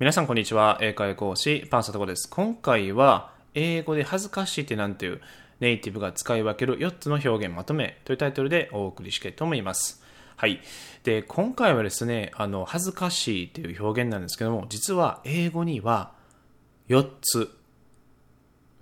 皆さんこんにちは。英会講師、パンサトコです。今回は、英語で恥ずかしいってなんていうネイティブが使い分ける4つの表現まとめというタイトルでお送りしたいと思います。はい。で、今回はですね、あの、恥ずかしいっていう表現なんですけども、実は英語には4つ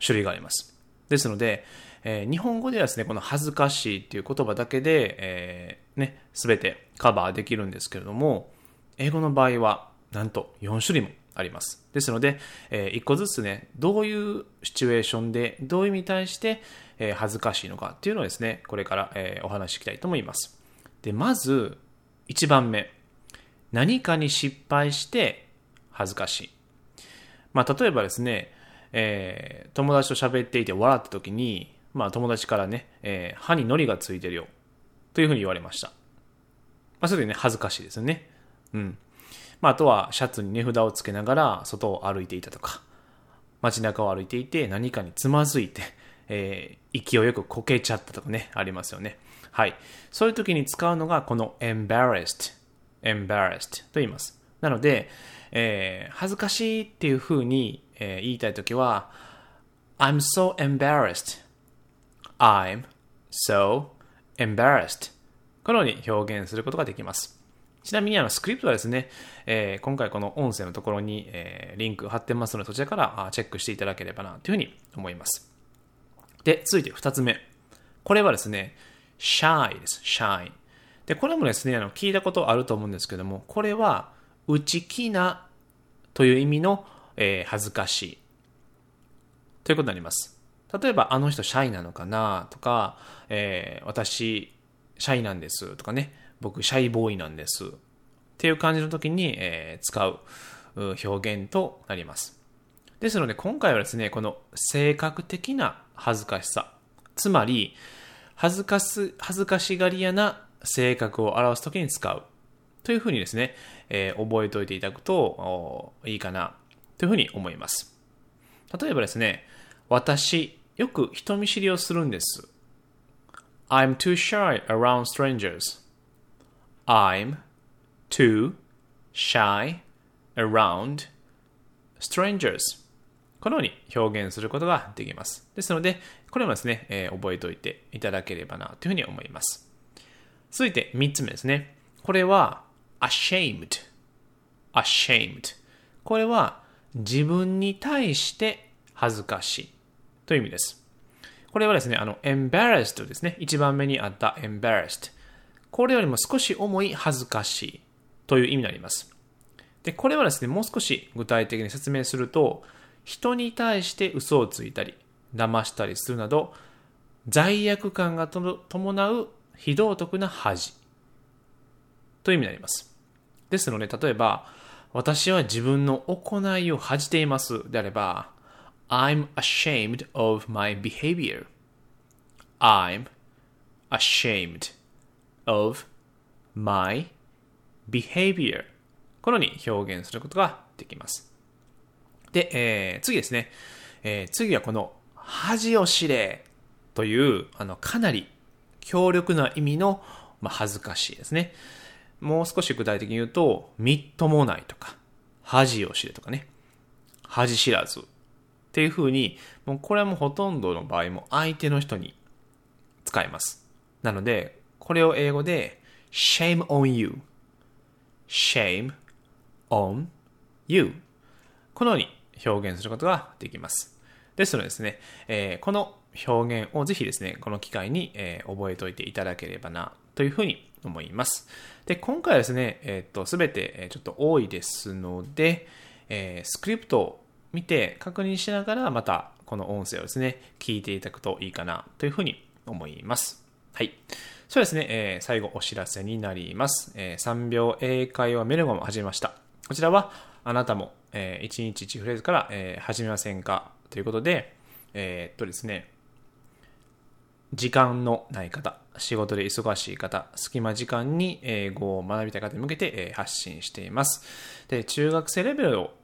種類があります。ですので、えー、日本語ではですね、この恥ずかしいっていう言葉だけで、えー、ね、すべてカバーできるんですけれども、英語の場合は、なんと4種類もあります。ですので、えー、1個ずつね、どういうシチュエーションで、どういう意味に対して、えー、恥ずかしいのかっていうのをですね、これから、えー、お話ししたいと思います。で、まず、1番目。何かに失敗して恥ずかしい。まあ、例えばですね、えー、友達と喋っていて笑った時に、まあ、友達からね、えー、歯に糊がついてるよ。というふうに言われました。まあ、それでね、恥ずかしいですよね。うん。まあ、あとはシャツに値札をつけながら外を歩いていたとか、街中を歩いていて何かにつまずいて、えー、勢いよくこけちゃったとかね、ありますよね。はい。そういう時に使うのがこの embarrassed, embarrassed と言います。なので、えー、恥ずかしいっていう風に、えー、言いたい時は I'm so embarrassed. I'm so embarrassed. このように表現することができます。ちなみにあのスクリプトはですね、えー、今回この音声のところに、えー、リンク貼ってますので、そちらからチェックしていただければなというふうに思います。で、続いて二つ目。これはですね、shy です。shy。で、これもですね、あの聞いたことあると思うんですけども、これは内気なという意味の、えー、恥ずかしいということになります。例えば、あの人シャイなのかなとか、えー、私、シャイなんですとかね、僕、シャイボーイなんです。っていう感じの時に、えー、使う表現となります。ですので、今回はですね、この性格的な恥ずかしさ、つまり、恥ずかす、恥ずかしがり屋な性格を表す時に使う。というふうにですね、えー、覚えておいていただくといいかな、というふうに思います。例えばですね、私、よく人見知りをするんです。I'm too shy around strangers. I'm too shy around strangers このように表現することができます。ですので、これもですね、えー、覚えておいていただければなというふうに思います。続いて3つ目ですね。これは ashamed ashamed これは自分に対して恥ずかしいという意味です。これはですね、あの embarrassed ですね。一番目にあった embarrassed これよりも少し重い恥ずかしいという意味になります。で、これはですね、もう少し具体的に説明すると、人に対して嘘をついたり、騙したりするなど、罪悪感が伴う非道徳な恥という意味になります。ですので、例えば、私は自分の行いを恥じていますであれば、I'm ashamed of my behavior. I'm ashamed of my behavior このように表現することができます。で、えー、次ですね。えー、次はこの恥を知れという、あの、かなり強力な意味の、まあ、恥ずかしいですね。もう少し具体的に言うと、みっともないとか、恥を知れとかね、恥知らずっていう風に、もうこれはもうほとんどの場合も相手の人に使えます。なので、これを英語で shame on you shame on you このように表現することができます。ですのでですね、えー、この表現をぜひですね、この機会に、えー、覚えておいていただければなというふうに思います。で、今回はですね、えっ、と、すべて、えちょっと多いですので、えー、スクリプトを見て確認しながらまたこの音声をですね、聞いていただくといいかなというふうに思います。はい。そうですね、えー、最後お知らせになります。えー、3秒英会話メルゴも始めました。こちらは、あなたも、えー、1日1フレーズから、えー、始めませんかということで、えー、っとですね、時間のない方、仕事で忙しい方、隙間時間に英語を学びたい方に向けて、発信しています。で、中学生レベルを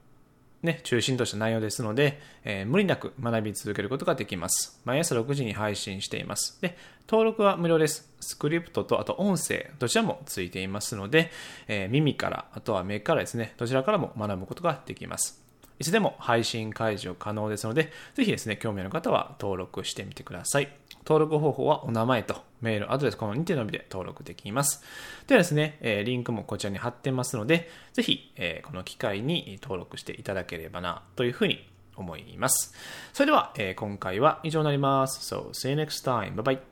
ね、中心とした内容ですので、えー、無理なく学び続けることができます。毎朝6時に配信しています。で、登録は無料です。スクリプトと、あと音声、どちらもついていますので、えー、耳から、あとは目からですね、どちらからも学ぶことができます。いつでも配信解除可能ですので、ぜひですね、興味ある方は登録してみてください。登録方法はお名前とメール、アドレス、この2点のみで登録できます。ではですね、えリンクもこちらに貼ってますので、ぜひ、えこの機会に登録していただければな、というふうに思います。それでは、え今回は以上になります。So, see you next time. Bye bye.